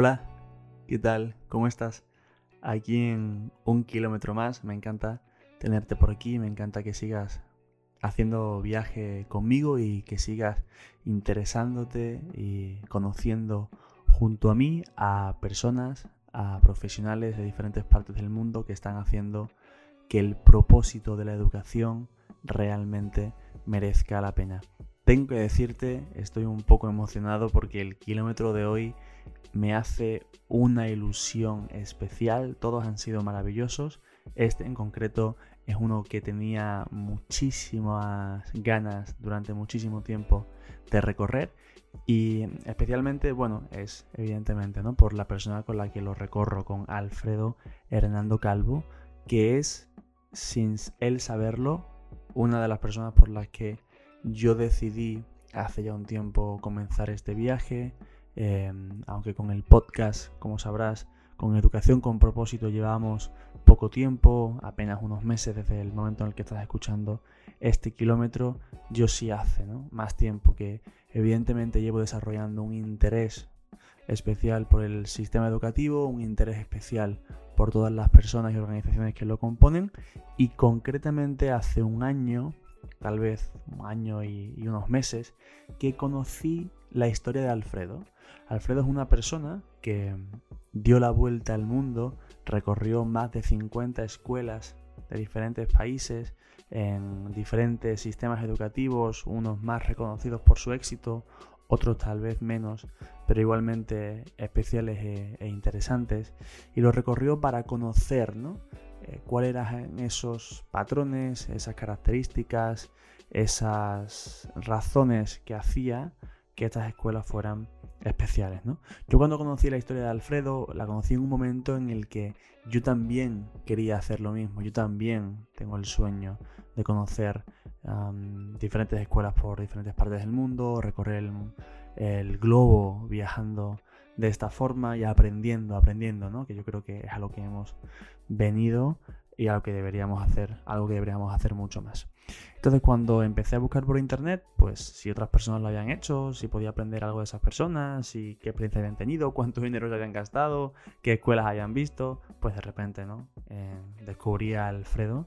Hola, ¿qué tal? ¿Cómo estás? Aquí en un kilómetro más, me encanta tenerte por aquí, me encanta que sigas haciendo viaje conmigo y que sigas interesándote y conociendo junto a mí a personas, a profesionales de diferentes partes del mundo que están haciendo que el propósito de la educación realmente merezca la pena. Tengo que decirte, estoy un poco emocionado porque el kilómetro de hoy me hace una ilusión especial. Todos han sido maravillosos. Este en concreto es uno que tenía muchísimas ganas durante muchísimo tiempo de recorrer y especialmente, bueno, es evidentemente, ¿no? Por la persona con la que lo recorro, con Alfredo Hernando Calvo, que es, sin él saberlo, una de las personas por las que yo decidí hace ya un tiempo comenzar este viaje, em, aunque con el podcast, como sabrás, con Educación con propósito llevamos poco tiempo, apenas unos meses desde el momento en el que estás escuchando este kilómetro, yo sí hace más tiempo que evidentemente llevo desarrollando un interés especial por el sistema educativo, un interés especial por todas las personas y organizaciones que lo componen y concretamente hace un año, tal vez un año y, unos meses, que conocí la historia de Alfredo. Alfredo es una persona que dio la vuelta al mundo, recorrió más de 50 escuelas de diferentes países, en diferentes sistemas educativos, unos más reconocidos por su éxito, otros tal vez menos, pero igualmente especiales e, e interesantes, y lo recorrió para conocer ¿no? Eh, cuáles eran esos patrones, esas características, esas razones que hacía que estas escuelas fueran especiales, ¿no? Yo cuando conocí la historia de Alfredo, la conocí en un momento en el que yo también quería hacer lo mismo, yo también tengo el sueño de conocer diferentes escuelas por diferentes partes del mundo, recorrer el, el, globo viajando de esta forma y aprendiendo, aprendiendo, ¿no? Que yo creo que es a lo que hemos venido y algo que deberíamos hacer, algo que deberíamos hacer mucho más. Entonces cuando empecé a buscar por internet, pues si otras personas lo habían hecho, si podía aprender algo de esas personas, si qué experiencia habían tenido, cuánto dinero se habían gastado, qué escuelas habían visto, pues de repente, ¿no? Eh, descubrí a Alfredo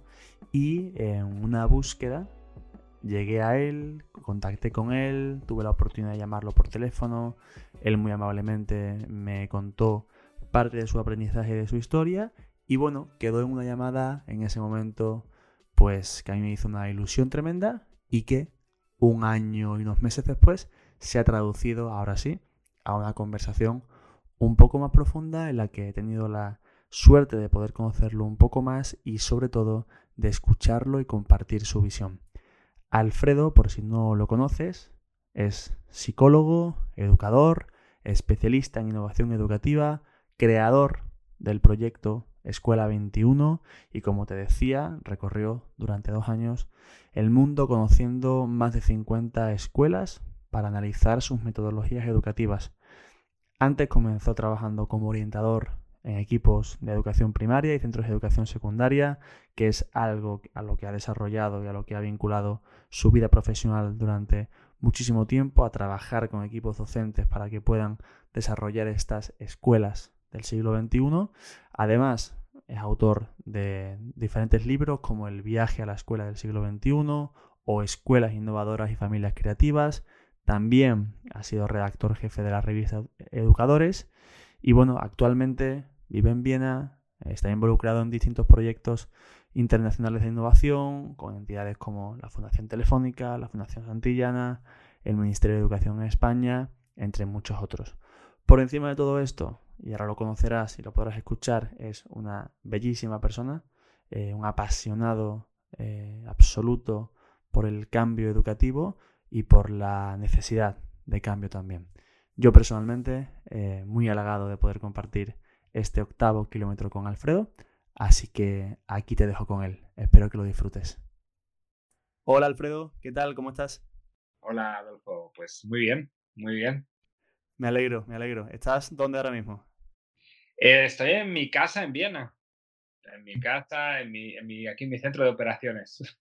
y en una búsqueda llegué a él, contacté con él, tuve la oportunidad de llamarlo por teléfono, él muy amablemente me contó parte de su aprendizaje y de su historia y bueno, quedó en una llamada en ese momento, pues que a mí me hizo una ilusión tremenda y que un año y unos meses después se ha traducido, ahora sí, a una conversación un poco más profunda en la que he tenido la suerte de poder conocerlo un poco más y sobre todo de escucharlo y compartir su visión. Alfredo, por si no lo conoces, es psicólogo, educador, especialista en innovación educativa, creador del proyecto Escuela 21 y como te decía, recorrió durante dos años el mundo conociendo más de 50 escuelas para analizar sus metodologías educativas. Antes comenzó trabajando como orientador en equipos de educación primaria y centros de educación secundaria, que es algo a lo que ha desarrollado y a lo que ha vinculado su vida profesional durante muchísimo tiempo, a trabajar con equipos docentes para que puedan desarrollar estas escuelas del siglo XXI. Además, es autor de diferentes libros como El viaje a la escuela del siglo XXI o Escuelas innovadoras y familias creativas. También ha sido redactor jefe de la revista Educadores. Y bueno, actualmente vive en Viena, está involucrado en distintos proyectos internacionales de innovación con entidades como la Fundación Telefónica, la Fundación Santillana, el Ministerio de Educación en España, entre muchos otros. Por encima de todo esto, y ahora lo conocerás y lo podrás escuchar, es una bellísima persona, eh, un apasionado eh, absoluto por el cambio educativo y por la necesidad de cambio también. Yo personalmente, eh, muy halagado de poder compartir este octavo kilómetro con Alfredo, así que aquí te dejo con él. Espero que lo disfrutes. Hola Alfredo, ¿qué tal? ¿Cómo estás? Hola Adolfo, pues muy bien, muy bien. Me alegro, me alegro. ¿Estás dónde ahora mismo? Eh, estoy en mi casa en Viena. En mi casa, en mi, aquí en mi centro de operaciones.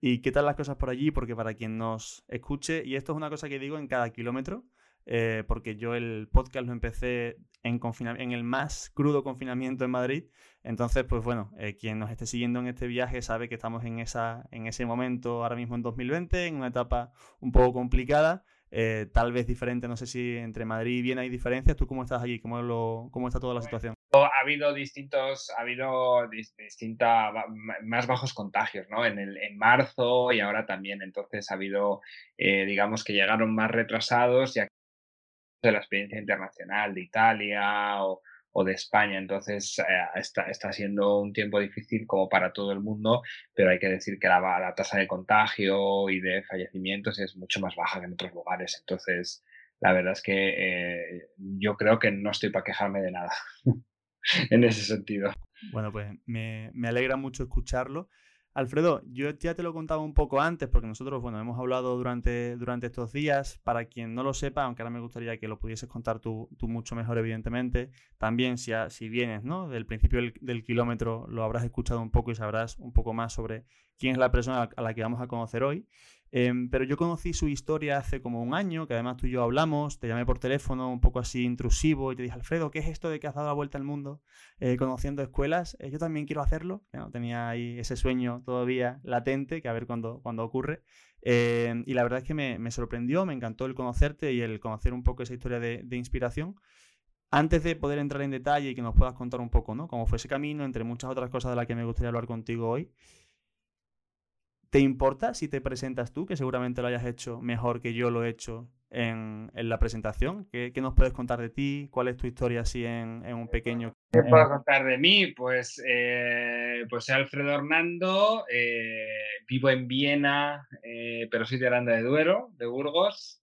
¿Y qué tal las cosas por allí? Porque para quien nos escuche, y esto es una cosa que digo en cada kilómetro, eh, porque yo el podcast lo empecé en, en el más crudo confinamiento en Madrid. Entonces, pues bueno, eh, quien nos esté siguiendo en este viaje sabe que estamos en, esa, en ese momento ahora mismo en 2020, en una etapa un poco complicada. Eh, tal vez diferente, no sé si entre Madrid y Viena hay diferencias. ¿Tú cómo estás allí? ¿Cómo, lo, cómo está toda la situación? Ha habido distintos, ha habido distinta, más bajos contagios, ¿no? En, el, en marzo y ahora también. Entonces ha habido, eh, digamos que llegaron más retrasados ya de la experiencia internacional de Italia o, o de España. Entonces eh, está, está, siendo un tiempo difícil como para todo el mundo, pero hay que decir que la, la, tasa de contagio y de fallecimientos es mucho más baja que en otros lugares. Entonces, la verdad es que eh, yo creo que no estoy para quejarme de nada en ese sentido. Bueno, pues me, me alegra mucho escucharlo. Alfredo, yo ya te lo contaba un poco antes, porque nosotros, bueno, hemos hablado durante, durante estos días. Para quien no lo sepa, aunque ahora me gustaría que lo pudieses contar tú, mucho mejor, evidentemente. También, si, si vienes, ¿no? Del principio del, kilómetro, lo habrás escuchado un poco y sabrás un poco más sobre quién es la persona a la que vamos a conocer hoy. Em, pero yo conocí su historia hace como un año, que además tú y yo hablamos, te llamé por teléfono un poco así intrusivo y te dije, Alfredo, ¿qué es esto de que has dado la vuelta al mundo eh, conociendo escuelas? Eh, yo también quiero hacerlo. tenía ahí ese sueño todavía latente, que a ver cuándo, cuando ocurre. Em, y la verdad es que me, sorprendió, me encantó el conocerte y el conocer un poco esa historia de, de inspiración. Antes de poder entrar en detalle y que nos puedas contar un poco, ¿no? Cómo fue ese camino, entre muchas otras cosas de las que me gustaría hablar contigo hoy. ¿Te importa si te presentas tú, que seguramente lo hayas hecho mejor que yo lo he hecho en, la presentación? ¿Qué, nos puedes contar de ti? ¿Cuál es tu historia así en, un pequeño... ¿Qué puedo contar de mí? Pues, eh, pues soy Alfredo Hernando, eh, vivo en Viena, eh, pero soy de Aranda de Duero, de Burgos.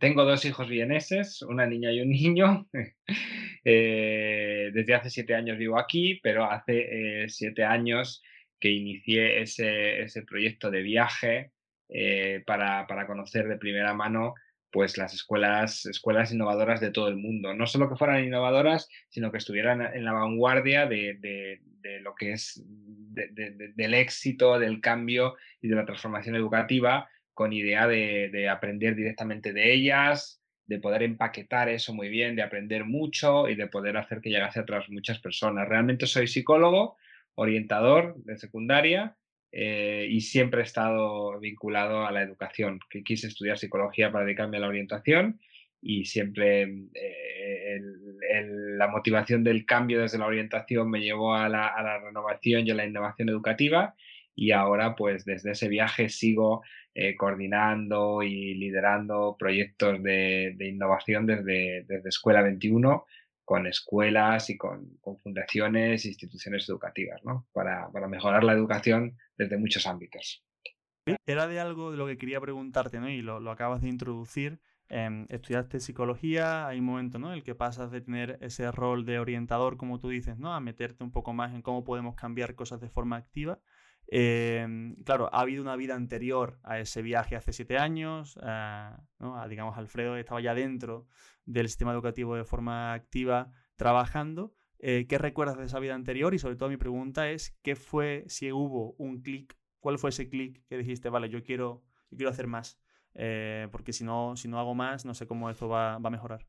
tengo dos hijos vieneses, una niña y un niño. desde hace siete años vivo aquí, pero hace siete años que inicié ese, ese proyecto de viaje eh, para, para, conocer de primera mano pues las escuelas, escuelas innovadoras de todo el mundo. No solo que fueran innovadoras, sino que estuvieran en la vanguardia de, de, lo que es del éxito, del cambio y de la transformación educativa, con idea de, aprender directamente de ellas, de poder empaquetar eso muy bien, de aprender mucho y de poder hacer que llegase a otras muchas personas. Realmente soy psicólogo, orientador de secundaria eh, y siempre he estado vinculado a la educación, que quise estudiar psicología para dedicarme a la orientación y siempre eh, la motivación del cambio desde la orientación me llevó a la, renovación y a la innovación educativa y ahora pues desde ese viaje sigo eh, coordinando y liderando proyectos de, de innovación desde, desde Escuela 21 con escuelas y con, fundaciones e instituciones educativas, ¿no? Para, mejorar la educación desde muchos ámbitos. Era de algo de lo que quería preguntarte, ¿no? Y lo, acabas de introducir. Em, estudiaste psicología, hay un momento, ¿no? El que pasas de tener ese rol de orientador, como tú dices, ¿no? A meterte un poco más en cómo podemos cambiar cosas de forma activa. Em, claro, ha habido una vida anterior a ese viaje hace siete años, eh, digamos, Alfredo estaba ya dentro del sistema educativo de forma activa trabajando. Eh, ¿Qué recuerdas de esa vida anterior? Y sobre todo mi pregunta es, ¿qué fue, si hubo un clic, cuál fue ese clic que dijiste, vale, yo quiero, quiero hacer más? Eh, porque si no, si no hago más, no sé cómo esto va, va a mejorar.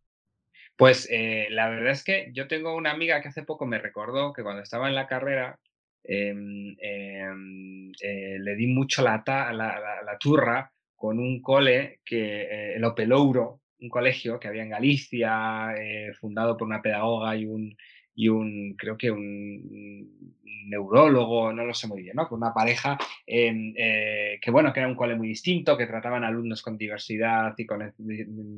Pues la verdad es que yo tengo una amiga que hace poco me recordó que cuando estaba en la carrera Em, em, eh, le di mucho la, la, turra con un cole que eh, el Opelouro, un colegio que había en Galicia, eh, fundado por una pedagoga y un, y un creo que un neurólogo, no lo sé muy bien. Con una pareja em, que, bueno, que era un cole muy distinto, que trataban alumnos con diversidad y con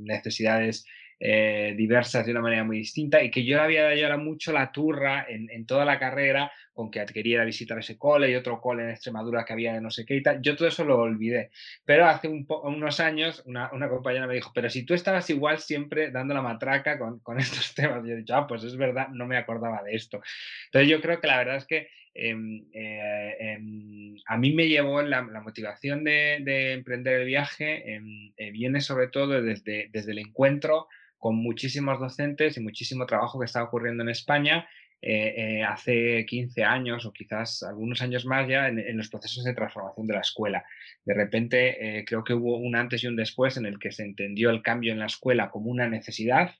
necesidades diversas de una manera muy distinta y que yo había dado mucho la turra en, en toda la carrera con que quería visitar ese cole y otro cole en Extremadura que había de no sé qué y tal. Yo todo eso lo olvidé. Pero hace unos años una, compañera me dijo, pero si tú estabas igual siempre dando la matraca con, estos temas. Y yo he dicho, ah, pues es verdad, no me acordaba de esto. Entonces yo creo que la verdad es que em, eh, em, a mí me llevó la, motivación de, emprender el viaje, em, eh, viene sobre todo desde, desde el encuentro con muchísimos docentes y muchísimo trabajo que está ocurriendo en España eh, hace 15 años o quizás algunos años más ya en, los procesos de transformación de la escuela. De repente creo que hubo un antes y un después en el que se entendió el cambio en la escuela como una necesidad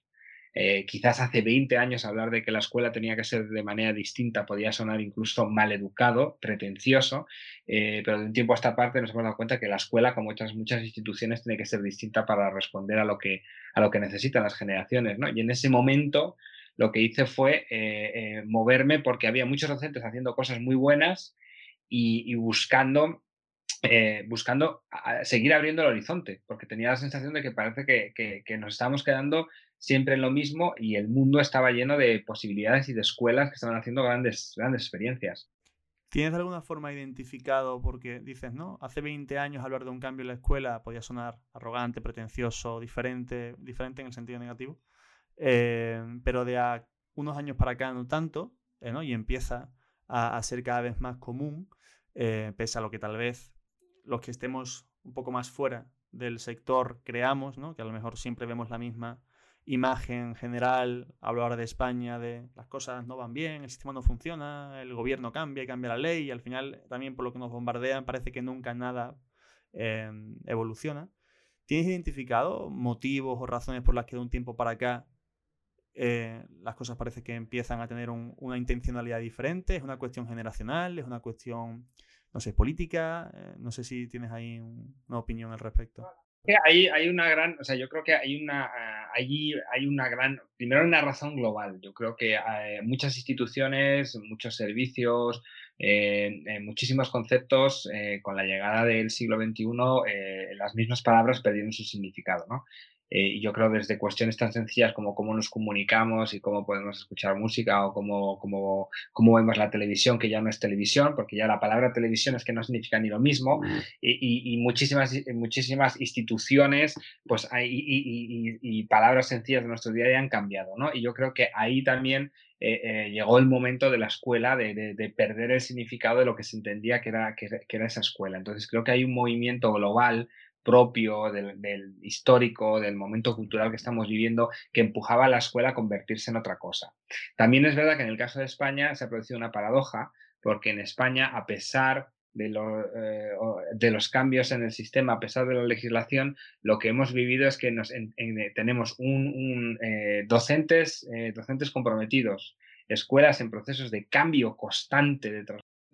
eh, quizás hace 20 años hablar de que la escuela tenía que ser de manera distinta podía sonar incluso mal educado, pretencioso, eh, pero de un tiempo a esta parte nos hemos dado cuenta que la escuela, como otras muchas instituciones, tiene que ser distinta para responder a lo que, a lo que necesitan las generaciones. ¿no? Y en ese momento lo que hice fue eh, moverme porque había muchos docentes haciendo cosas muy buenas y, buscando buscando seguir abriendo el horizonte, porque tenía la sensación de que parece que, que, nos estábamos quedando siempre en lo mismo y el mundo estaba lleno de posibilidades y de escuelas que estaban haciendo grandes, grandes experiencias. ¿Tienes de alguna forma identificado, porque dices, ¿no? Hace 20 años hablar de un cambio en la escuela podía sonar arrogante, pretencioso, diferente, diferente en el sentido negativo, eh, pero de unos años para acá no tanto, eh, ¿no? Y empieza a, ser cada vez más común, eh, pese a lo que tal vez los que estemos un poco más fuera del sector creamos, ¿no? Que a lo mejor siempre vemos la misma imagen general, hablo ahora de España, de las cosas no van bien, el sistema no funciona, el gobierno cambia y cambia la ley y al final también por lo que nos bombardean parece que nunca nada em, evoluciona. ¿Tienes identificado motivos o razones por las que de un tiempo para acá eh, las cosas parece que empiezan a tener una intencionalidad diferente? ¿Es una cuestión generacional? ¿Es una cuestión, no sé, política? Eh, no sé si tienes ahí una opinión al respecto. Hay, hay una gran, o sea, yo creo que hay una, ah, allí hay una gran, primero una razón global. Yo creo que eh, muchas instituciones, muchos servicios, eh, eh, muchísimos conceptos con la llegada del siglo XXI, las mismas palabras perdieron su significado, ¿no? Eh, y yo creo desde cuestiones tan sencillas como cómo nos comunicamos y cómo podemos escuchar música o cómo, cómo, cómo vemos la televisión, que ya no es televisión, porque ya la palabra televisión es que no significa ni lo mismo, y, y, muchísimas, muchísimas instituciones pues, hay, y, y, palabras sencillas de nuestro día a día han cambiado. ¿no? Y yo creo que ahí también eh, eh, llegó el momento de la escuela de, de, perder el significado de lo que se entendía que era, que, que, era esa escuela. Entonces creo que hay un movimiento global propio, del, histórico, del momento cultural que estamos viviendo, que empujaba a la escuela a convertirse en otra cosa. También es verdad que en el caso de España se ha producido una paradoja, porque en España, a pesar de, eh, los cambios en el sistema, a pesar de la legislación, lo que hemos vivido es que nos, tenemos un, eh, docentes, eh, docentes comprometidos, escuelas en procesos de cambio constante, de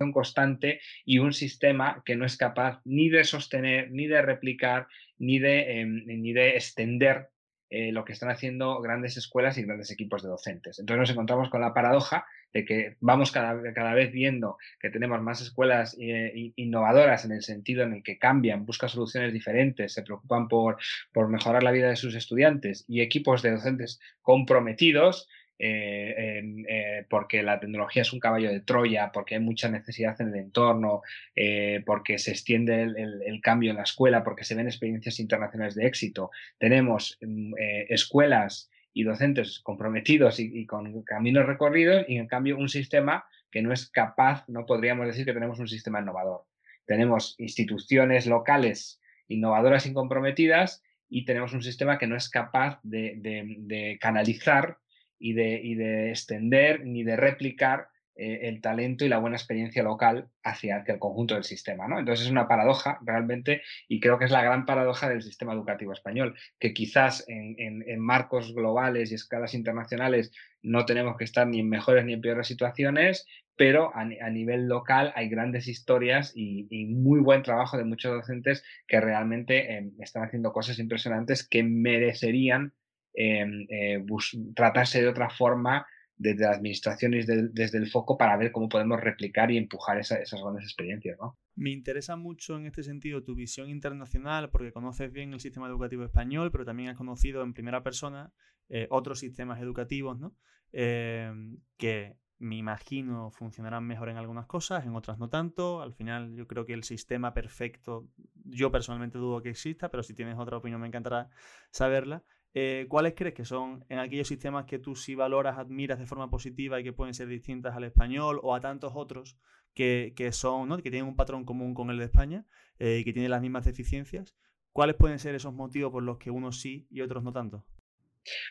constante y un sistema que no es capaz ni de sostener, ni de replicar, ni de, em, ni de extender eh, lo que están haciendo grandes escuelas y grandes equipos de docentes. Entonces nos encontramos con la paradoja de que vamos cada, cada vez viendo que tenemos más escuelas eh, innovadoras en el sentido en el que cambian, buscan soluciones diferentes, se preocupan por, por mejorar la vida de sus estudiantes y equipos de docentes comprometidos eh, eh, porque la tecnología es un caballo de Troya, porque hay mucha necesidad en el entorno, eh, porque se extiende el, cambio en la escuela, porque se ven experiencias internacionales de éxito. Tenemos mm, escuelas y docentes comprometidos y, con caminos recorridos y en cambio un sistema que no es capaz, no podríamos decir que tenemos un sistema innovador. Tenemos instituciones locales innovadoras y comprometidas y tenemos un sistema que no es capaz de canalizar y de, y de extender ni de replicar eh, el talento y la buena experiencia local hacia, hacia, el conjunto del sistema. ¿no? Entonces es una paradoja realmente y creo que es la gran paradoja del sistema educativo español, que quizás en, en, marcos globales y escalas internacionales no tenemos que estar ni en mejores ni en peores situaciones, pero a, nivel local hay grandes historias y, muy buen trabajo de muchos docentes que realmente eh, están haciendo cosas impresionantes que merecerían Em, tratarse de otra forma desde la administración y desde, el foco para ver cómo podemos replicar y empujar esas grandes experiencias. ¿no? Me interesa mucho en este sentido tu visión internacional porque conoces bien el sistema educativo español, pero también has conocido en primera persona eh, otros sistemas educativos ¿no? Em, que me imagino funcionarán mejor en algunas cosas, en otras no tanto. Al final yo creo que el sistema perfecto, yo personalmente dudo que exista, pero si tienes otra opinión me encantará saberla. Eh, ¿Cuáles crees que son en aquellos sistemas que tú sí valoras, admiras de forma positiva y que pueden ser distintas al español o a tantos otros que, son, ¿no? que tienen un patrón común con el de España eh, y que tienen las mismas deficiencias? ¿Cuáles pueden ser esos motivos por los que unos sí y otros no tanto?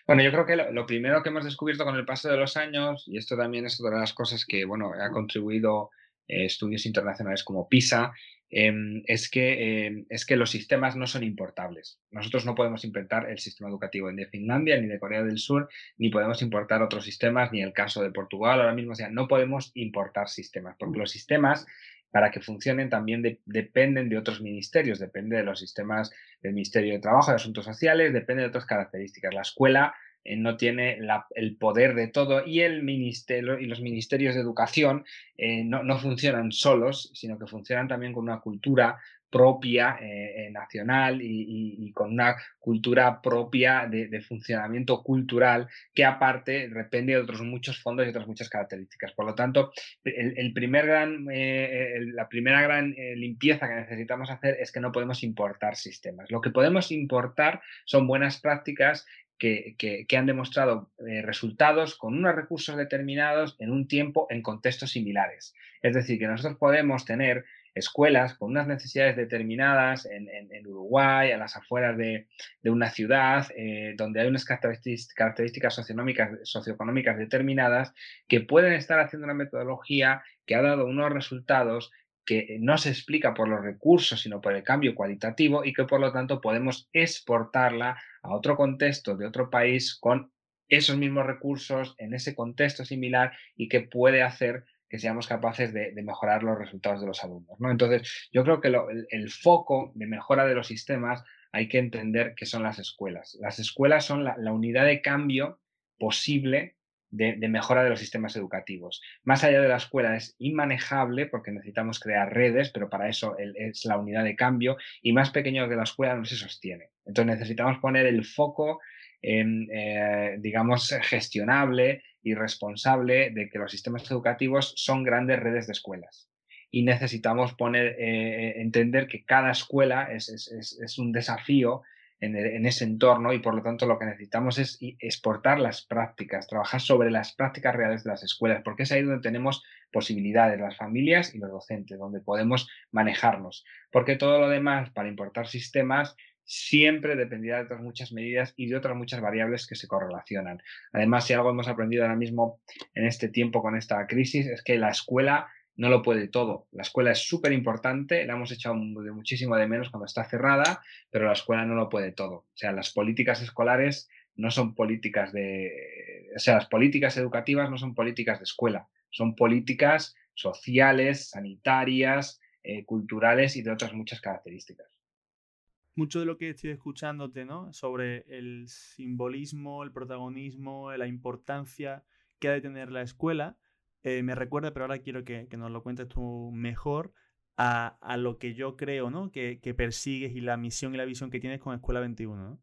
Bueno, yo creo que lo, primero que hemos descubierto con el paso de los años, y esto también es otra de las cosas que, bueno, ha contribuido eh, estudios internacionales como PISA, em, es, que, em, es que los sistemas no son importables. Nosotros no podemos importar el sistema educativo ni de Finlandia, ni de Corea del Sur, ni podemos importar otros sistemas, ni el caso de Portugal ahora mismo. O sea, no podemos importar sistemas, porque los sistemas para que funcionen también dependen de otros ministerios, depende de los sistemas del Ministerio de Trabajo, de Asuntos Sociales, depende de otras características. La escuela no tiene el poder de todo y el ministerio y los ministerios de educación eh, no, no, funcionan solos, sino que funcionan también con una cultura propia eh, eh, nacional y, con una cultura propia de, funcionamiento cultural que aparte depende de otros muchos fondos y otras muchas características. Por lo tanto, el, primer gran, eh, la primera gran limpieza que necesitamos hacer es que no podemos importar sistemas. Lo que podemos importar son buenas prácticas que, han demostrado resultados con unos recursos determinados en un tiempo en contextos similares. Es decir, que nosotros podemos tener escuelas con unas necesidades determinadas en, Uruguay, a las afueras de, una ciudad, eh, donde hay unas características, socioeconómicas, determinadas que pueden estar haciendo una metodología que ha dado unos resultados que no se explica por los recursos, sino por el cambio cualitativo y que por lo tanto podemos exportarla a otro contexto de otro país con esos mismos recursos en ese contexto similar y que puede hacer que seamos capaces de, mejorar los resultados de los alumnos. ¿no? Entonces, yo creo que el, foco de mejora de los sistemas hay que entender que son las escuelas. Las escuelas son la, unidad de cambio posible de, mejora de los sistemas educativos. Más allá de la escuela es inmanejable porque necesitamos crear redes, pero para eso es la unidad de cambio y más pequeño que la escuela no se sostiene. Entonces necesitamos poner el foco en, eh, digamos, gestionable y responsable de que los sistemas educativos son grandes redes de escuelas. Y necesitamos poner, eh, entender que cada escuela es, un desafío en, ese entorno y por lo tanto lo que necesitamos es exportar las prácticas, trabajar sobre las prácticas reales de las escuelas, porque es ahí donde tenemos posibilidades, las familias y los docentes, donde podemos manejarnos. Porque todo lo demás, para importar sistemas, siempre dependerá de otras muchas medidas y de otras muchas variables que se correlacionan. Además, si algo hemos aprendido ahora mismo en este tiempo con esta crisis es que la escuela no lo puede todo. La escuela es súper importante, la hemos echado de muchísimo de menos cuando está cerrada, pero la escuela no lo puede todo. O sea, las políticas escolares no son políticas de... O sea, las políticas educativas no son políticas de escuela, son políticas sociales, sanitarias, eh, culturales y de otras muchas características mucho de lo que estoy escuchándote, ¿no? Sobre el simbolismo, el protagonismo, la importancia que ha de tener la escuela, eh, me recuerda, pero ahora quiero que, nos lo cuentes tú mejor, a, lo que yo creo, ¿no? Que, persigues y la misión y la visión que tienes con Escuela 21,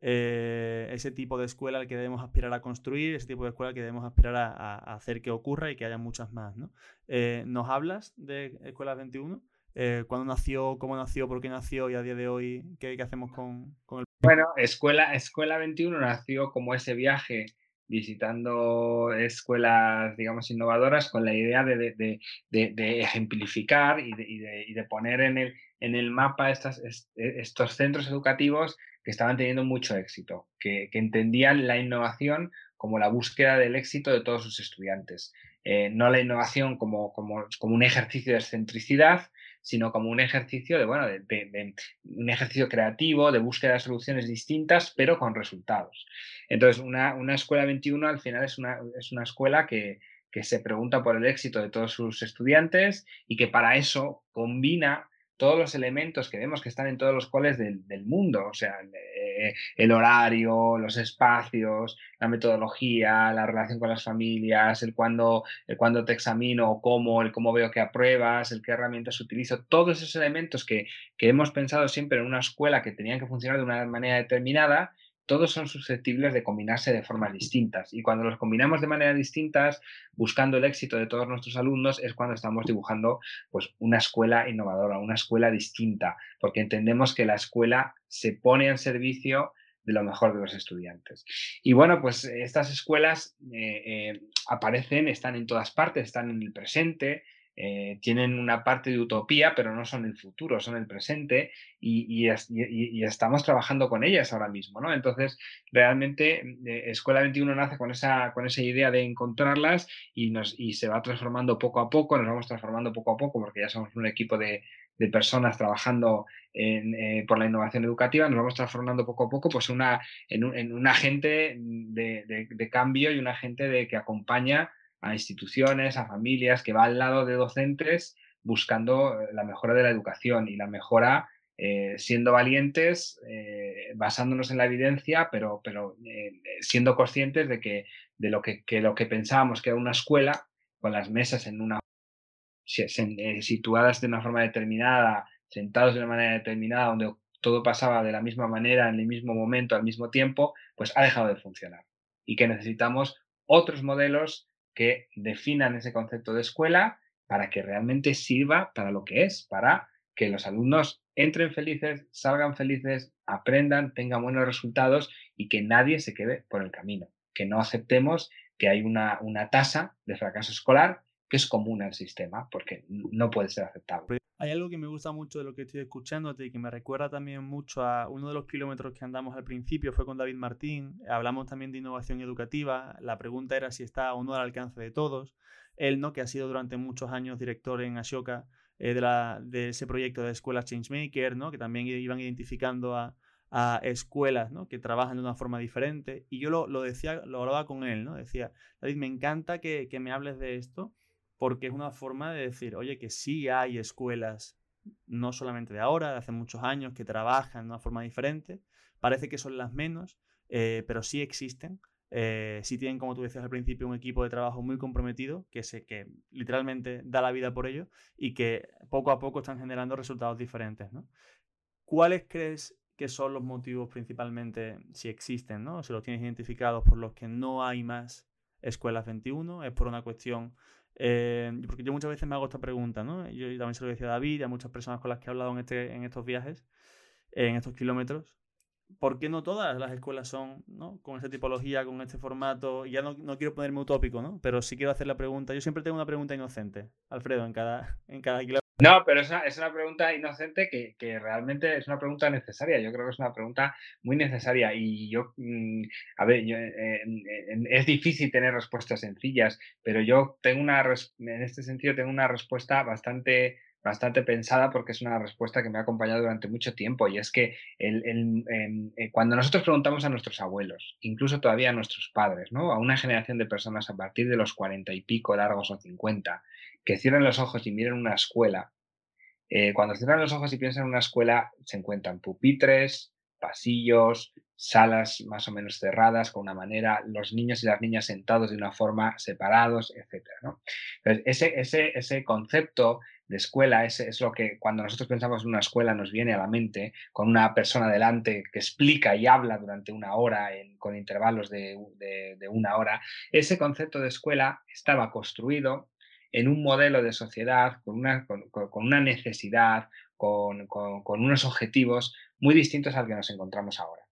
eh, ese tipo de escuela al que debemos aspirar a construir, ese tipo de escuela que debemos aspirar a, hacer que ocurra y que haya muchas más, ¿no? Eh, ¿Nos hablas de Escuela 21? eh, cuándo nació, cómo nació, por qué nació y a día de hoy qué, hacemos con, con, el... Bueno, Escuela, Escuela 21 nació como ese viaje visitando escuelas, digamos, innovadoras con la idea de, ejemplificar y, y de, poner en el, mapa estas, estos centros educativos que estaban teniendo mucho éxito, que, entendían la innovación como la búsqueda del éxito de todos sus estudiantes, eh, no la innovación como, como, como un ejercicio de excentricidad, sino como un ejercicio de, bueno, de, un ejercicio creativo, de búsqueda de soluciones distintas, pero con resultados. Entonces, una, una escuela 21 al final es una, es una escuela que, que se pregunta por el éxito de todos sus estudiantes y que para eso combina todos los elementos que vemos que están en todos los coles del, mundo, o sea, eh, el horario, los espacios, la metodología, la relación con las familias, el cuándo el cuando te examino cómo, el cómo veo que apruebas, el qué herramientas utilizo, todos esos elementos que, que hemos pensado siempre en una escuela que tenían que funcionar de una manera determinada, todos son susceptibles de combinarse de formas distintas. Y cuando los combinamos de manera distintas, buscando el éxito de todos nuestros alumnos, es cuando estamos dibujando pues, una escuela innovadora, una escuela distinta, porque entendemos que la escuela se pone al servicio de lo mejor de los estudiantes. Y bueno, pues estas escuelas eh, eh, aparecen, están en todas partes, están en el presente, eh, tienen una parte de utopía, pero no son el futuro, son el presente y, estamos trabajando con ellas ahora mismo, ¿no? Entonces, realmente eh, Escuela 21 nace con esa, con esa idea de encontrarlas y, nos, se va transformando poco a poco, nos vamos transformando poco a poco porque ya somos un equipo de, personas trabajando eh, por la innovación educativa, nos vamos transformando poco a poco pues una, en, un, agente de, de, cambio y un agente de, que acompaña a instituciones, a familias, que va al lado de docentes buscando eh, la mejora de la educación y la mejora eh, siendo valientes, eh, basándonos en la evidencia, pero, pero siendo conscientes de que de lo que, lo que pensábamos que era una escuela, con las mesas en una situadas de una forma determinada, sentados de una manera determinada, donde todo pasaba de la misma manera, en el mismo momento, al mismo tiempo, pues ha dejado de funcionar. Y que necesitamos otros modelos que definan ese concepto de escuela para que realmente sirva para lo que es, para que los alumnos entren felices, salgan felices, aprendan, tengan buenos resultados y que nadie se quede por el camino, que no aceptemos que hay una, una tasa de fracaso escolar que es común al sistema, porque no puede ser aceptable. Hay algo que me gusta mucho de lo que estoy escuchándote y que me recuerda también mucho a uno de los kilómetros que andamos al principio, fue con David Martín. Hablamos también de innovación educativa. La pregunta era si está o no al alcance de todos. Él, ¿no? que ha sido durante muchos años director en Ashoka eh, de, la, de, ese proyecto de escuelas Changemaker, ¿no? que también iban identificando a, a escuelas ¿no? que trabajan de una forma diferente. Y yo lo, lo, decía, lo hablaba con él, ¿no? Decía, David, me encanta que, que me hables de esto porque es una forma de decir, oye, que sí hay escuelas, no solamente de ahora, de hace muchos años, que trabajan de una forma diferente. Parece que son las menos, eh, pero sí existen. Eh, sí tienen, como tú decías al principio, un equipo de trabajo muy comprometido, que, se, que literalmente da la vida por ello y que poco a poco están generando resultados diferentes. ¿no? ¿Cuáles crees que son los motivos principalmente, si existen, ¿no? si los tienes identificados, por los que no hay más escuelas 21? ¿Es por una cuestión eh, porque yo muchas veces me hago esta pregunta, ¿no? Yo también se lo decía a David y a muchas personas con las que he hablado en, este, en estos viajes, en estos kilómetros. ¿Por qué no todas las escuelas son ¿no? con esta tipología, con este formato? Ya no, no, quiero ponerme utópico, ¿no? Pero sí quiero hacer la pregunta. Yo siempre tengo una pregunta inocente, Alfredo, en cada, en cada kilómetro. No, pero es una, es una pregunta inocente que, que, realmente es una pregunta necesaria. Yo creo que es una pregunta muy necesaria. Y yo, mm, a ver, eh, es difícil tener respuestas sencillas, pero yo tengo una, en este sentido, tengo una respuesta bastante bastante pensada porque es una respuesta que me ha acompañado durante mucho tiempo y es que el, em, eh, cuando nosotros preguntamos a nuestros abuelos, incluso todavía a nuestros padres, ¿no? a una generación de personas a partir de los cuarenta y pico largos o cincuenta, que cierren los ojos y miren una escuela, eh, cuando cierran los ojos y piensan en una escuela, se encuentran pupitres, pasillos, salas más o menos cerradas con una manera, los niños y las niñas sentados de una forma separados, etc. ese, ese, concepto de escuela es, lo que cuando nosotros pensamos en una escuela nos viene a la mente, con una persona delante que explica y habla durante una hora con intervalos de, una hora. Ese concepto de escuela estaba construido en un modelo de sociedad con una, con, una necesidad, con, con, unos objetivos muy distintos al que nos encontramos ahora.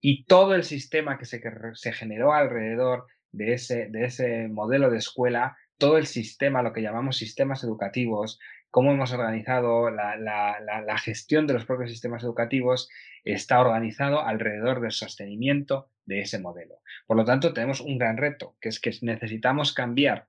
Y todo el sistema que se, se generó alrededor de ese, de ese modelo de escuela, todo el sistema, lo que llamamos sistemas educativos, cómo hemos organizado la, la, gestión de los propios sistemas educativos, está organizado alrededor del sostenimiento de ese modelo. Por lo tanto, tenemos un gran reto, que es que necesitamos cambiar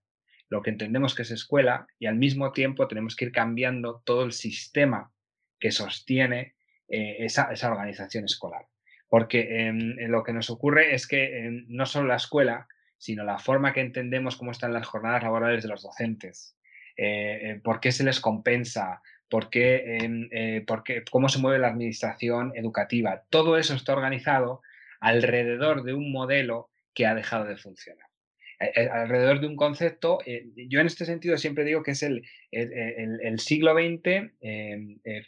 lo que entendemos que es escuela y al mismo tiempo tenemos que ir cambiando todo el sistema que sostiene eh, esa, organización escolar. Porque em, lo que nos ocurre es que em, no solo la escuela, sino la forma que entendemos cómo están las jornadas laborales de los docentes, eh, eh, por qué se les compensa, por qué, em, por qué, cómo se mueve la administración educativa, todo eso está organizado alrededor de un modelo que ha dejado de funcionar. Eh, eh, alrededor de un concepto. Eh, yo en este sentido siempre digo que es el, siglo XX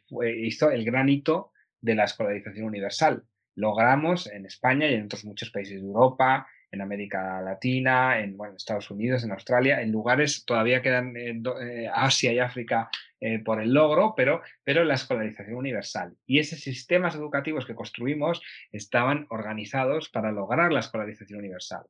hizo el gran hito de la escolarización universal. Logramos en España y en otros muchos países de Europa, en América Latina, en Estados Unidos, en Australia, en lugares todavía quedan Asia y África por el logro, pero, pero la escolarización universal. Y esos sistemas educativos que construimos estaban organizados para lograr la escolarización universal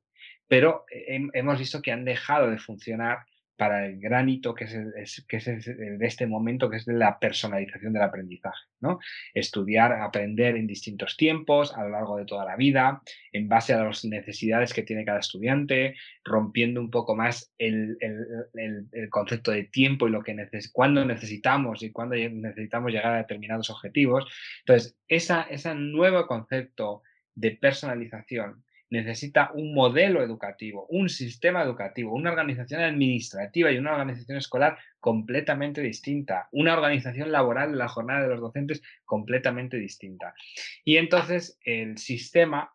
pero hemos visto que han dejado de funcionar para el granito que es, que es de este momento, que es la personalización del aprendizaje. ¿no? Estudiar, aprender en distintos tiempos, a lo largo de toda la vida, en base a las necesidades que tiene cada estudiante, rompiendo un poco más el, concepto de tiempo y lo que neces cuándo necesitamos y cuándo necesitamos llegar a determinados objetivos. Entonces, ese nuevo concepto de personalización necesita un modelo educativo, un sistema educativo, una organización administrativa y una organización escolar completamente distinta, una organización laboral de la jornada de los docentes completamente distinta. Y entonces el sistema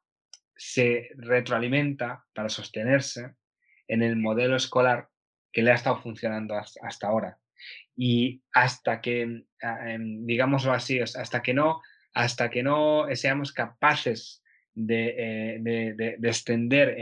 se retroalimenta para sostenerse en el modelo escolar que le ha estado funcionando hasta ahora. Y hasta que, ah, em, digámoslo así, hasta que no, hasta que no seamos capaces eh, de, extender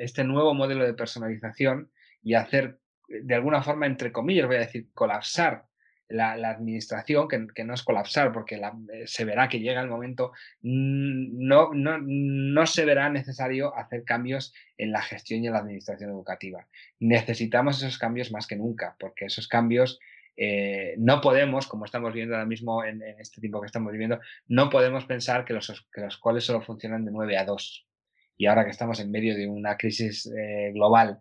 este nuevo modelo de personalización y hacer, eh, de alguna forma, entre comillas, voy a decir, colapsar la, administración, que, no es colapsar, porque eh, se verá que llega el momento, mm, no, no, no se verá necesario hacer cambios en la gestión y en la administración educativa. Necesitamos esos cambios más que nunca, porque esos cambios eh, no podemos, como estamos viendo ahora mismo en, este tiempo que estamos viviendo, no podemos pensar que los, que los coles solo funcionan de 9 a 2. Y ahora que estamos en medio de una crisis eh, global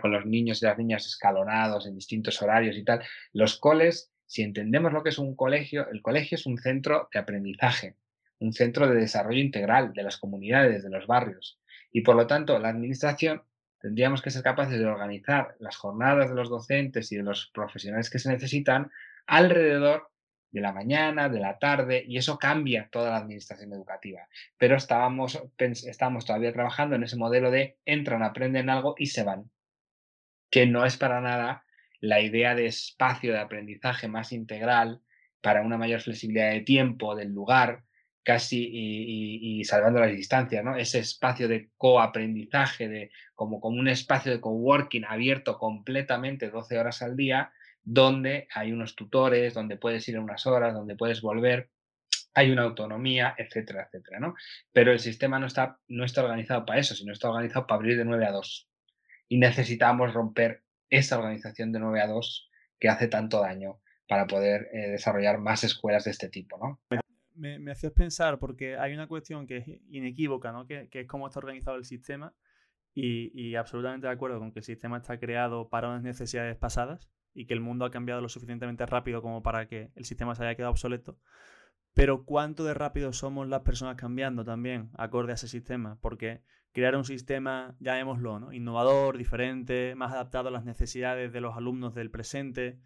con los niños y las niñas escalonados en distintos horarios y tal, los coles, si entendemos lo que es un colegio, el colegio es un centro de aprendizaje, un centro de desarrollo integral de las comunidades, de los barrios. Y por lo tanto, la administración tendríamos que ser capaces de organizar las jornadas de los docentes y de los profesionales que se necesitan alrededor de la mañana, de la tarde, y eso cambia toda la administración educativa. Pero estábamos, estamos todavía trabajando en ese modelo de entran, aprenden algo y se van, que no es para nada la idea de espacio de aprendizaje más integral para una mayor flexibilidad de tiempo, del lugar, casi y, salvando las distancias, ¿no? Ese espacio de coaprendizaje, de, como, como un espacio de coworking abierto completamente 12 horas al día, donde hay unos tutores, donde puedes ir en unas horas, donde puedes volver, hay una autonomía, etcétera, etcétera, ¿no? Pero el sistema no está, no está organizado para eso, sino está organizado para abrir de 9 a 2. Y necesitamos romper esa organización de 9 a 2 que hace tanto daño para poder eh, desarrollar más escuelas de este tipo, ¿no? Me, me hacías pensar, porque hay una cuestión que es inequívoca, ¿no? que, que es cómo está organizado el sistema, y, y, absolutamente de acuerdo con que el sistema está creado para unas necesidades pasadas y que el mundo ha cambiado lo suficientemente rápido como para que el sistema se haya quedado obsoleto. Pero cuánto de rápido somos las personas cambiando también acorde a ese sistema, porque crear un sistema, llamémoslo, ¿no? innovador, diferente, más adaptado a las necesidades de los alumnos del presente,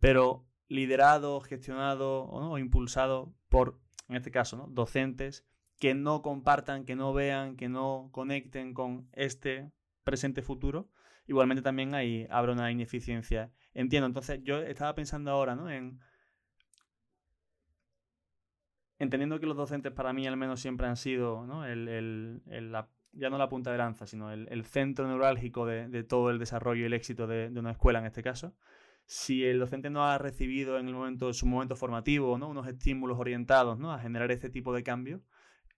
pero liderado, gestionado o impulsado por en este caso, ¿no? docentes que no compartan, que no vean, que no conecten con este presente futuro, igualmente también ahí habrá una ineficiencia. Entiendo, entonces yo estaba pensando ahora, ¿no? En entendiendo que los docentes para mí al menos siempre han sido, ¿no? El, ya no la punta de lanza, sino el, centro neurálgico de, todo el desarrollo y el éxito de, de una escuela en este caso si el docente no ha recibido en el momento, su momento formativo ¿no? unos estímulos orientados ¿no? a generar este tipo de cambio,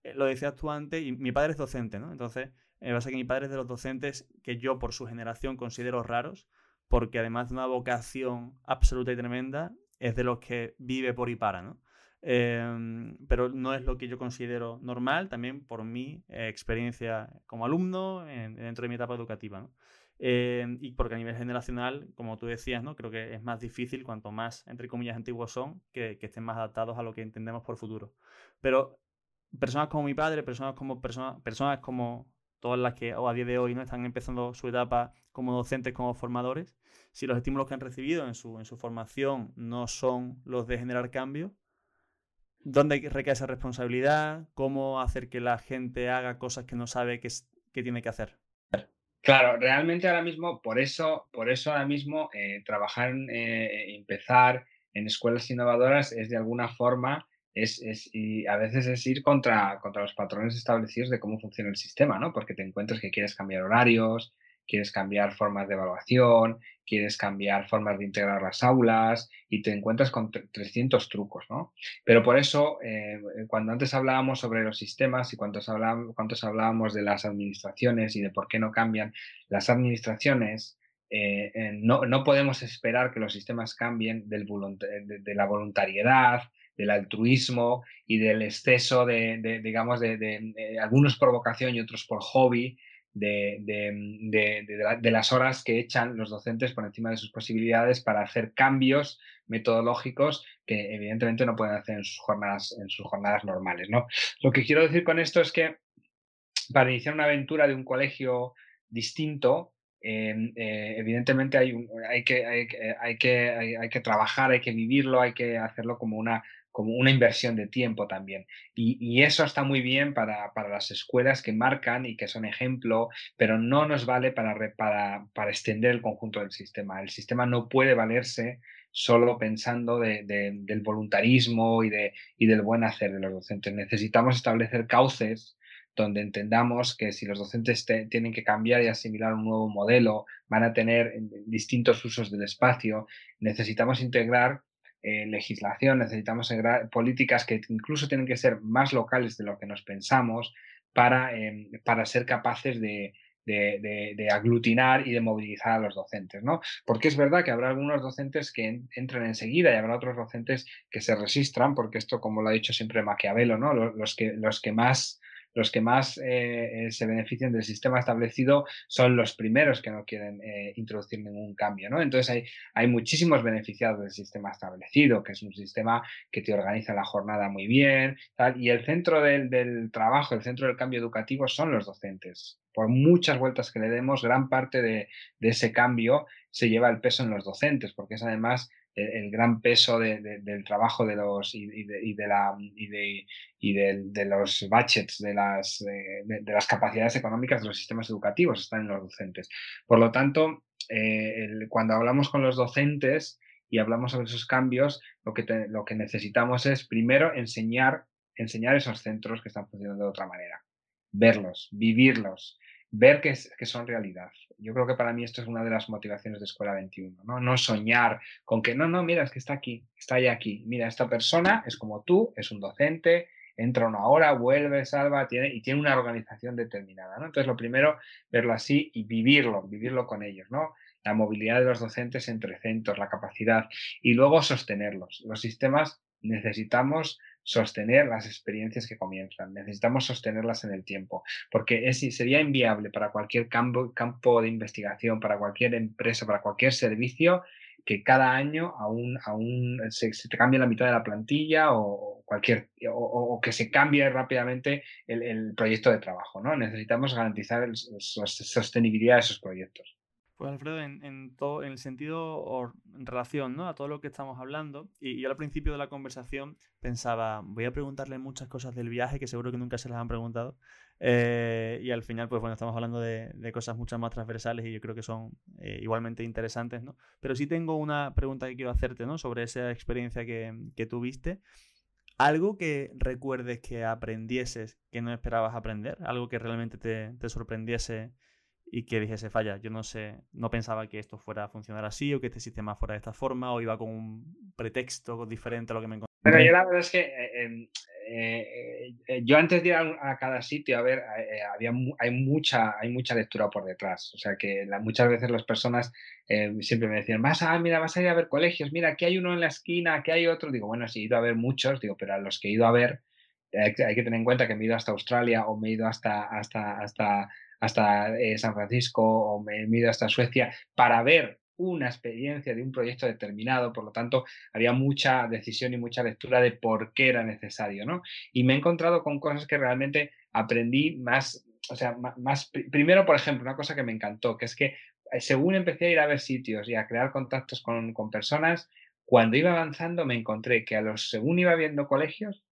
eh, lo decías tú antes, y mi padre es docente, ¿no? Entonces, me pasa que mi padre es de los docentes que yo por su generación considero raros, porque además de una vocación absoluta y tremenda, es de los que vive por y para, ¿no? Em, pero no es lo que yo considero normal, también por mi eh, experiencia como alumno dentro de mi etapa educativa. Em, y porque a nivel generacional, como tú decías, ¿no? creo que es más difícil cuanto más, entre comillas, antiguos son, que, estén más adaptados a lo que entendemos por futuro. Pero personas como mi padre, personas como, personas, personas como todas las que a día de hoy no están empezando su etapa como docentes, como formadores, si los estímulos que han recibido en su, en su formación no son los de generar cambio, ¿dónde recae esa responsabilidad? ¿Cómo hacer que la gente haga cosas que no sabe que, que tiene que hacer? Claro, realmente ahora mismo, por eso, por eso ahora mismo eh, trabajar, eh, empezar en escuelas innovadoras es de alguna forma, es, es, y a veces es ir contra, contra los patrones establecidos de cómo funciona el sistema, ¿no? Porque te encuentras que quieres cambiar horarios, quieres cambiar formas de evaluación, quieres cambiar formas de integrar las aulas y te encuentras con 300 trucos, ¿no? Pero por eso, eh, cuando antes hablábamos sobre los sistemas y cuando hablábamos, de las administraciones y de por qué no cambian, las administraciones no, no, podemos esperar que los sistemas cambien del de, la voluntariedad, del altruismo y del exceso de, digamos, de, algunos por vocación y otros por hobby, de, las horas que echan los docentes por encima de sus posibilidades para hacer cambios metodológicos que evidentemente no pueden hacer en sus jornadas, en sus jornadas normales. ¿no? Lo que quiero decir con esto es que para iniciar una aventura de un colegio distinto, evidentemente hay, que, trabajar, hay que vivirlo, hay que hacerlo como una, inversión de tiempo también. Y, eso está muy bien para, las escuelas que marcan y que son ejemplo, pero no nos vale para, extender el conjunto del sistema. El sistema no puede valerse solo pensando del voluntarismo y del buen hacer de los docentes. Necesitamos establecer cauces donde entendamos que si los docentes tienen que cambiar y asimilar un nuevo modelo, van a tener distintos usos del espacio, necesitamos integrar legislación, necesitamos políticas que incluso tienen que ser más locales de lo que nos pensamos para, em, para ser capaces de, de, aglutinar y de movilizar a los docentes, ¿no? Porque es verdad que habrá algunos docentes que entran enseguida y habrá otros docentes que se resistan, porque esto, como lo ha dicho siempre Maquiavelo, ¿no? Los, que, los que más los que más eh, eh, se benefician del sistema establecido son los primeros que no quieren eh, introducir ningún cambio. ¿no? Entonces hay, hay muchísimos beneficiados del sistema establecido, que es un sistema que te organiza la jornada muy bien, y el centro del, trabajo, el centro del cambio educativo son los docentes. Por muchas vueltas que le demos, gran parte de, de ese cambio se lleva el peso en los docentes, porque es además el, gran peso del trabajo de los y, de, la y de, y de, los budgets de las de, las capacidades económicas de los sistemas educativos están en los docentes. Por lo tanto, eh, cuando hablamos con los docentes y hablamos sobre esos cambios, lo que, lo que necesitamos es primero enseñar, enseñar esos centros que están funcionando de otra manera, verlos, vivirlos, ver que, que, son realidad. Yo creo que para mí esto es una de las motivaciones de Escuela 21, ¿no? No soñar con que, no, no, mira, es que está aquí, está ya aquí. Mira, esta persona es como tú, es un docente, entra una hora, vuelve, salva, tiene, y tiene una organización determinada, ¿no? Entonces, lo primero, verlo así y vivirlo, vivirlo con ellos, ¿no? La movilidad de los docentes entre centros, la capacidad, y luego sostenerlos. Los sistemas necesitamos sostener las experiencias que comienzan, necesitamos sostenerlas en el tiempo, porque es, sería inviable para cualquier campo, campo de investigación, para cualquier empresa, para cualquier servicio, que cada año aún, aún se, te cambie la mitad de la plantilla o cualquier o, que se cambie rápidamente el, proyecto de trabajo. ¿no? Necesitamos garantizar la sostenibilidad de esos proyectos. Pues Alfredo, en, todo, en el sentido o en relación ¿no? a todo lo que estamos hablando, y yo al principio de la conversación pensaba, voy a preguntarle muchas cosas del viaje que seguro que nunca se las han preguntado, eh, y al final, pues bueno, estamos hablando de, cosas mucho más transversales y yo creo que son eh, igualmente interesantes, ¿no? Pero sí tengo una pregunta que quiero hacerte, ¿no? Sobre esa experiencia que, que tuviste. ¿Algo que recuerdes que aprendieses que no esperabas aprender? ¿Algo que realmente te, te sorprendiese y que dijese, falla, yo no sé, no pensaba que esto fuera a funcionar así o que este sistema fuera de esta forma o iba con un pretexto diferente a lo que me encontré. Pero yo la verdad es que eh, em, eh, eh, yo antes de ir a, cada sitio, a ver, había, hay, mucha, hay mucha lectura por detrás. O sea que muchas veces las personas siempre me decían, vas a, mira, vas a ir a ver colegios, mira, aquí hay uno en la esquina, aquí hay otro. Digo, bueno, sí, he ido a ver muchos, digo, pero a los que he ido a ver, hay que tener en cuenta que me he ido hasta Australia o me he ido hasta, hasta, hasta hasta eh, San Francisco o me he ido hasta Suecia para ver una experiencia de un proyecto determinado, por lo tanto, había mucha decisión y mucha lectura de por qué era necesario, ¿no? Y me he encontrado con cosas que realmente aprendí más, o sea, más, primero, por ejemplo, una cosa que me encantó, que es que eh, según empecé a ir a ver sitios y a crear contactos con, con personas, cuando iba avanzando me encontré que a los, según iba viendo colegios,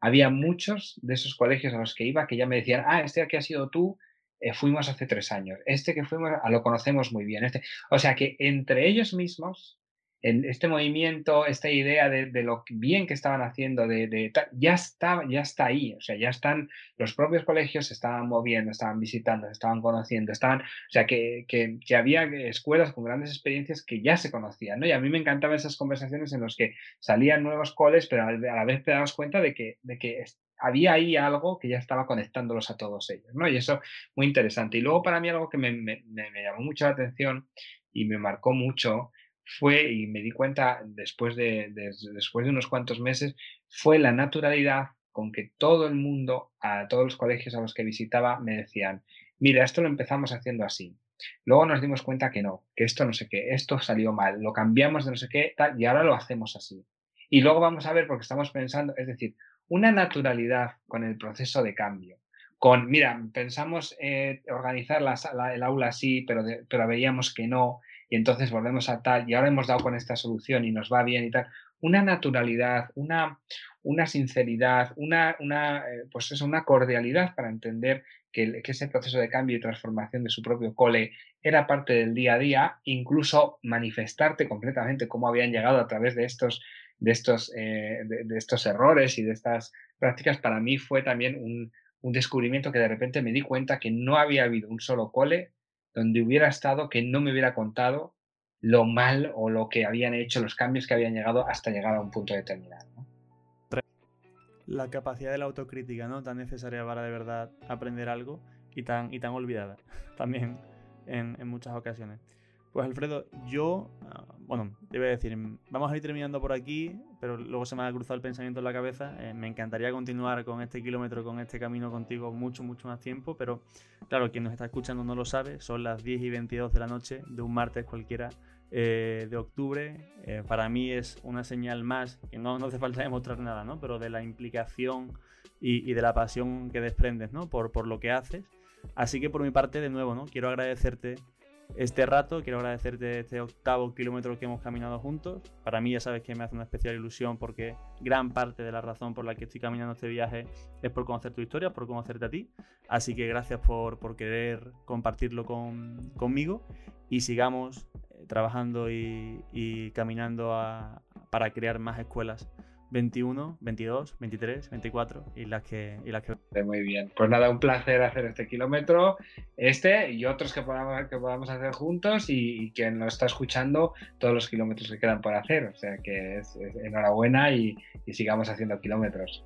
había muchos de esos colegios a los que iba que ya me decían, ah, este aquí ha sido tú, eh, fuimos hace tres años, este que fuimos, a lo conocemos muy bien. Este, o sea que entre ellos mismos, en este movimiento, esta idea de, lo bien que estaban haciendo, de, ya, está, ya está ahí, o sea, ya están, los propios colegios se estaban moviendo, estaban visitando, se estaban conociendo, estaban, o sea, que, que, había escuelas con grandes experiencias que ya se conocían, ¿no? Y a mí me encantaban esas conversaciones en las que salían nuevos coles, pero a la vez te dabas cuenta de que, de que había ahí algo que ya estaba conectándolos a todos ellos, ¿no? Y eso muy interesante. Y luego para mí algo que me, llamó mucho la atención y me marcó mucho fue, y me di cuenta después de, después de unos cuantos meses, fue la naturalidad con que todo el mundo, a todos los colegios a los que visitaba, me decían, mira, esto lo empezamos haciendo así. Luego nos dimos cuenta que no, que esto no sé qué, esto salió mal, lo cambiamos de no sé qué, tal, y ahora lo hacemos así. Y luego vamos a ver porque estamos pensando, es decir, una naturalidad con el proceso de cambio. Con, mira, pensamos eh, organizar el aula así, pero, pero veíamos que no, y entonces volvemos a tal, y ahora hemos dado con esta solución y nos va bien y tal. Una naturalidad, una, una sinceridad, una, una, eh, pues una cordialidad para entender que, que, ese proceso de cambio y transformación de su propio cole era parte del día a día, incluso manifestarte completamente cómo habían llegado a través de estos, de estos, eh, de, estos errores y de estas prácticas, para mí fue también un, un descubrimiento que de repente me di cuenta que no había habido un solo cole donde hubiera estado que no me hubiera contado lo mal o lo que habían hecho, los cambios que habían llegado hasta llegar a un punto determinado. La capacidad de la autocrítica, ¿no? Tan necesaria para de verdad aprender algo y tan, y tan olvidada también en, en muchas ocasiones. Pues Alfredo, yo, ah, bueno, te voy a decir, vamos a ir terminando por aquí, pero luego se me ha cruzado el pensamiento en la cabeza. Eh, me encantaría continuar con este kilómetro, con este camino contigo mucho, mucho más tiempo, pero claro, quien nos está escuchando no lo sabe, son las 10 y 22 de la noche de un martes cualquiera eh, de octubre. Eh, para mí es una señal más, que no, hace falta demostrar nada, ¿no? Pero de la implicación y, y de la pasión que desprendes, ¿no? Por, por lo que haces. Así que por mi parte, de nuevo, ¿no? Quiero agradecerte este rato. Quiero agradecerte este octavo kilómetro que hemos caminado juntos. Para mí ya sabes que me hace una especial ilusión porque gran parte de la razón por la que estoy caminando este viaje es por conocer tu historia, por conocerte a ti. Así que gracias por, por querer compartirlo con, conmigo y sigamos eh, trabajando y, caminando para crear más escuelas 21, 22, 23, 24 y las que... Y las que... Muy bien. Pues nada, un placer hacer este kilómetro, este y otros que podamos, que podamos hacer juntos y, quien nos está escuchando, todos los kilómetros que quedan por hacer. O sea que es, enhorabuena y sigamos haciendo kilómetros.